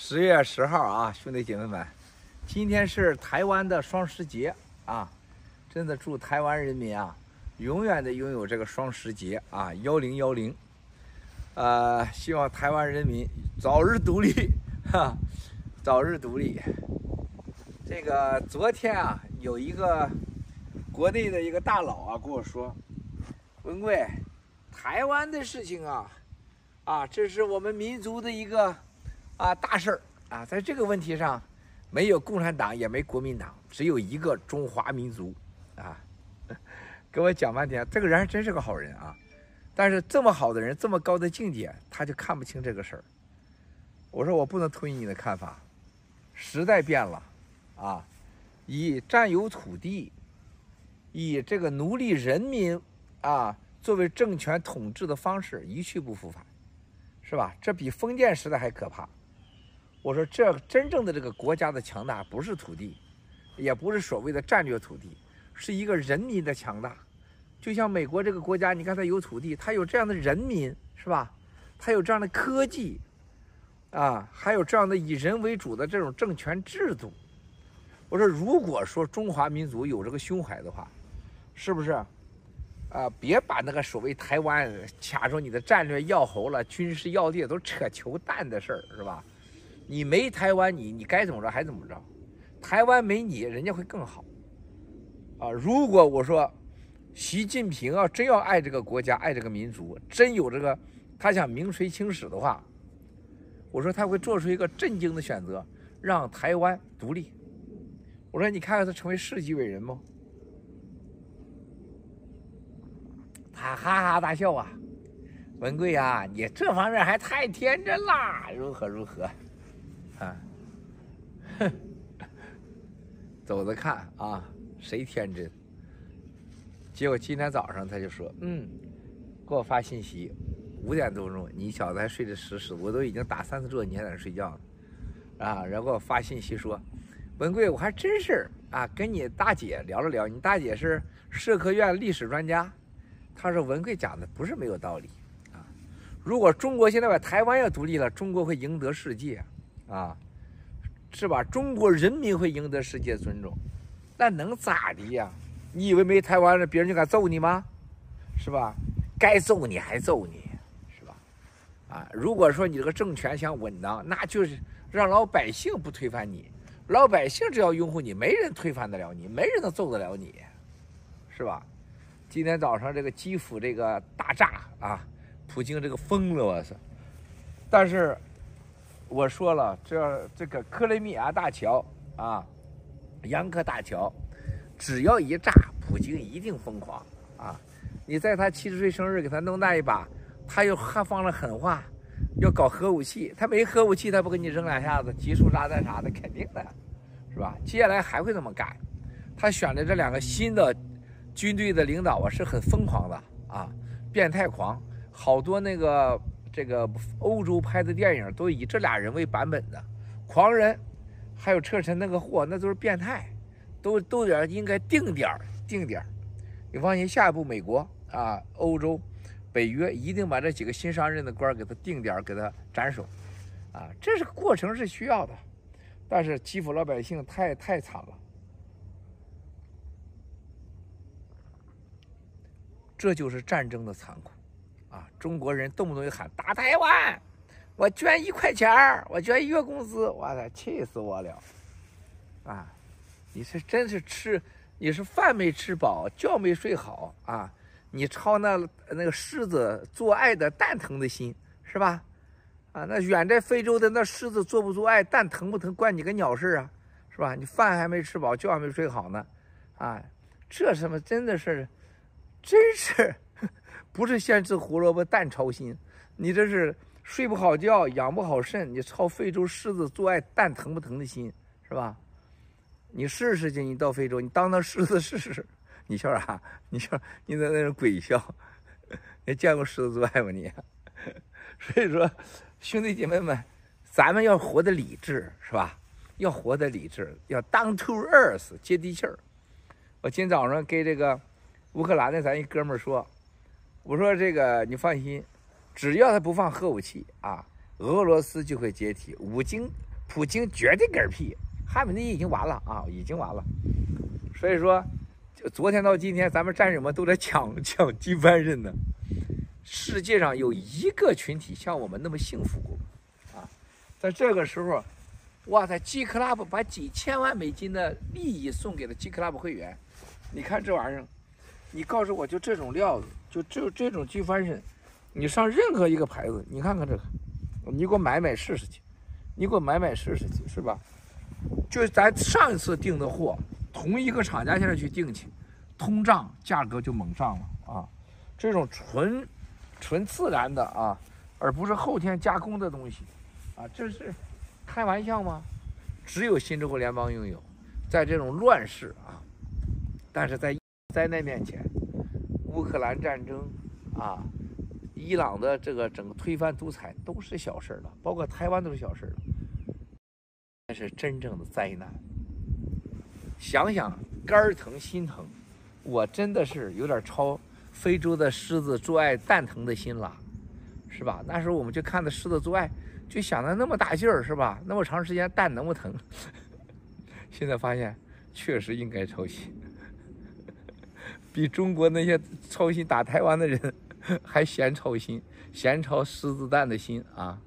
十月十号啊，兄弟姐妹们，今天是台湾的双十节啊！真的祝台湾人民啊，永远的拥有这个双十节啊，幺零幺零。呃，希望台湾人民早日独立，哈，早日独立。这个昨天啊，有一个国内的一个大佬啊跟我说，文贵，台湾的事情啊，啊，这是我们民族的一个。啊，大事儿啊，在这个问题上，没有共产党，也没国民党，只有一个中华民族，啊，给我讲半天，这个人还真是个好人啊，但是这么好的人，这么高的境界，他就看不清这个事儿。我说我不能同意你的看法，时代变了，啊，以占有土地，以这个奴隶人民啊作为政权统治的方式一去不复返，是吧？这比封建时代还可怕。我说，这真正的这个国家的强大，不是土地，也不是所谓的战略土地，是一个人民的强大。就像美国这个国家，你看它有土地，它有这样的人民，是吧？它有这样的科技，啊，还有这样的以人为主的这种政权制度。我说，如果说中华民族有这个胸怀的话，是不是？啊，别把那个所谓台湾卡住你的战略要喉了，军事要地都扯球蛋的事儿，是吧？你没台湾，你你该怎么着还怎么着，台湾没你，人家会更好，啊！如果我说习近平啊，真要爱这个国家，爱这个民族，真有这个他想名垂青史的话，我说他会做出一个震惊的选择，让台湾独立。我说你看看他成为世纪伟人吗？他哈哈大笑啊，文贵啊，你这方面还太天真啦，如何如何？哼，走着看啊，谁天真？结果今天早上他就说，嗯，给我发信息，五点多钟，你小子还睡得死死，我都已经打三次坐，你还在那睡觉呢，啊，然后给我发信息说，文贵，我还真是啊，跟你大姐聊了聊，你大姐是社科院历史专家，他说文贵讲的不是没有道理啊，如果中国现在把台湾要独立了，中国会赢得世界。啊，是吧？中国人民会赢得世界尊重，那能咋的呀？你以为没台湾了，别人就敢揍你吗？是吧？该揍你还揍你，是吧？啊，如果说你这个政权想稳当，那就是让老百姓不推翻你，老百姓只要拥护你，没人推翻得了你，没人能揍得了你，是吧？今天早上这个基辅这个大炸啊，普京这个疯了，我操！但是。我说了，这这个克里米亚大桥啊，杨克大桥，只要一炸，普京一定疯狂啊！你在他七十岁生日给他弄那一把，他又还放了狠话，要搞核武器。他没核武器，他不给你扔两下子，集束炸弹啥的，肯定的，是吧？接下来还会这么干。他选的这两个新的军队的领导啊，是很疯狂的啊，变态狂，好多那个。这个欧洲拍的电影都以这俩人为版本的，狂人，还有车臣那个货，那都是变态，都都得应该定点定点。你放心，下一步美国啊、欧洲、北约一定把这几个新上任的官给他定点，给他斩首，啊，这是过程是需要的，但是基辅老百姓太太惨了，这就是战争的残酷。啊！中国人动不动就喊打台湾，我捐一块钱儿我捐一月工资，我操，气死我了！啊，你是真是吃，你是饭没吃饱，觉没睡好啊！你操那那个狮子做爱的蛋疼的心是吧？啊，那远在非洲的那狮子做不做爱，蛋疼不疼，关你个鸟事啊？是吧？你饭还没吃饱，觉还没睡好呢，啊，这什么真的是，真是。不是先吃胡萝卜蛋操心，你这是睡不好觉，养不好肾，你操非洲狮子做爱蛋疼不疼的心，是吧？你试试去，你到非洲，你当当狮子试试，你笑啥？你笑你在那种鬼笑？你见过狮子做爱吗你？所以说，兄弟姐妹们，咱们要活得理智，是吧？要活得理智，要 down to earth，接地气儿。我今早上给这个乌克兰的咱一哥们儿说。我说这个你放心，只要他不放核武器啊，俄罗斯就会解体。普京，普京绝对嗝屁，汉美顿已经完了啊，已经完了。所以说，就昨天到今天，咱们战友们都在抢抢金帆刃呢。世界上有一个群体像我们那么幸福过啊！在这个时候，哇塞，G Club 把几千万美金的利益送给了 G Club 会员。你看这玩意儿，你告诉我就这种料子，就就这种机翻身，你上任何一个牌子，你看看这个，你给我买买试试去，你给我买买试试去，是吧？就咱上一次订的货，同一个厂家现在去订去，通胀价格就猛涨了啊！这种纯。纯自然的啊，而不是后天加工的东西，啊，这是开玩笑吗？只有新中国联邦拥有，在这种乱世啊，但是在灾难面前，乌克兰战争啊，伊朗的这个整个推翻独裁都是小事了，包括台湾都是小事了，那是真正的灾难。想想肝疼心疼，我真的是有点超。非洲的狮子做爱蛋疼的心了，是吧？那时候我们就看着狮子做爱，就想着那么大劲儿，是吧？那么长时间蛋能不疼？现在发现确实应该操心，比中国那些操心打台湾的人 还嫌操心，嫌操狮子蛋的心啊！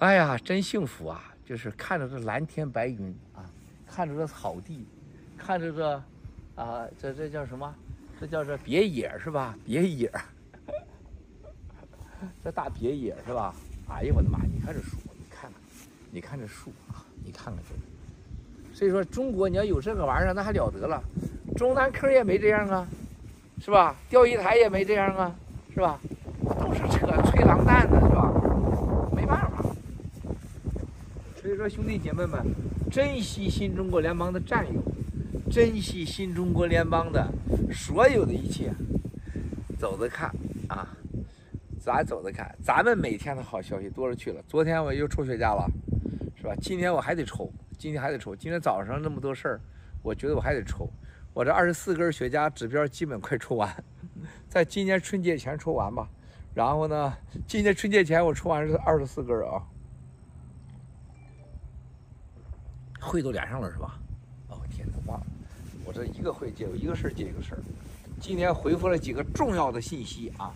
哎呀，真幸福啊！就是看着这蓝天白云啊，看着这草地，看着这啊，这这叫什么？这叫做别野是吧？别野，这大别野是吧？哎呀，我的妈！你看这树，你看看，你看这树啊，你看看这。所以说，中国你要有这个玩意儿，那还了得了。中南坑也没这样啊，是吧？钓鱼台也没这样啊，是吧？都是扯吹狼蛋的，是吧？没办法。所以说，兄弟姐妹们，珍惜新中国联邦的战友。珍惜新中国联邦的所有的一切，走着看啊，咱走着看，咱们每天的好消息多了去了。昨天我又抽雪茄了，是吧？今天我还得抽，今天还得抽。今天早上那么多事儿，我觉得我还得抽。我这二十四根雪茄指标基本快抽完，在今年春节前抽完吧。然后呢，今年春节前我抽完是二十四根啊，会都连上了是吧？哦天哪，忘了。我这一个会接一个事接一个事，今天回复了几个重要的信息啊，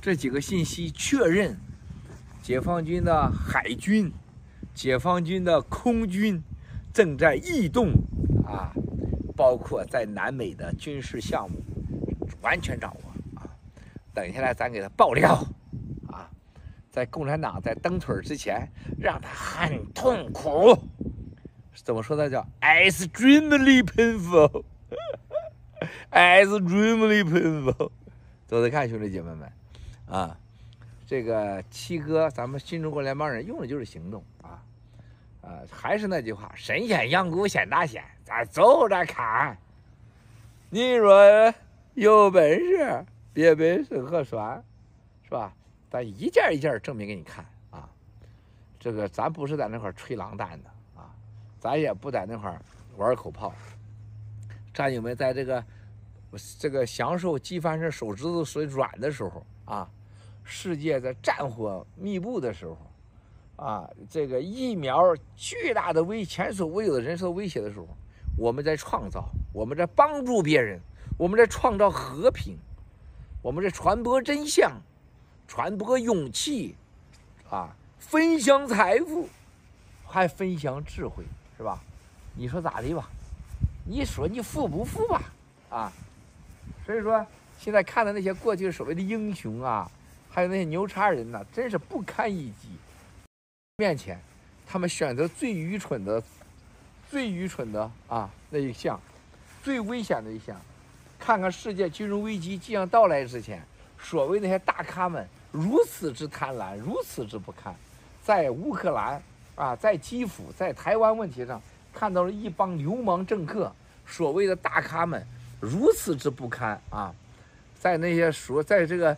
这几个信息确认，解放军的海军、解放军的空军正在异动啊，包括在南美的军事项目完全掌握啊。等下来咱给他爆料啊，在共产党在蹬腿之前，让他很痛苦。怎么说呢？叫 extremely painful，extremely painful。走着看，兄弟姐妹们，啊，这个七哥，咱们新中国联邦人用的就是行动啊，啊，还是那句话，神仙养蛊显大仙，咱走着看。你若有本事，别本事可算，是吧？咱一件一件证明给你看啊，这个咱不是在那块吹狼蛋的啊。咱也不在那块玩口炮，战友们在这个这个享受机帆刃手指头水软的时候啊，世界在战火密布的时候啊，这个疫苗巨大的威前所未有的人受威胁的时候，我们在创造，我们在帮助别人，我们在创造和平，我们在传播真相，传播勇气，啊，分享财富，还分享智慧。是吧？你说咋的吧？你说你服不服吧？啊！所以说，现在看的那些过去所谓的英雄啊，还有那些牛叉人呐，真是不堪一击。面前，他们选择最愚蠢的、最愚蠢的啊那一项，最危险的一项。看看世界金融危机即将到来之前，所谓那些大咖们如此之贪婪，如此之不堪，在乌克兰。啊，在基辅，在台湾问题上，看到了一帮流氓政客，所谓的大咖们如此之不堪啊！在那些说，在这个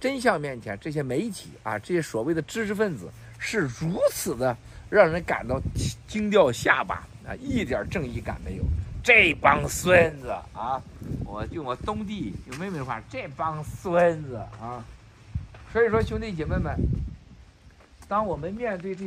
真相面前，这些媒体啊，这些所谓的知识分子是如此的让人感到惊掉下巴啊，一点正义感没有。这帮孙子啊，我用我东弟用妹妹的话，这帮孙子啊！所以说，兄弟姐妹们，当我们面对这些。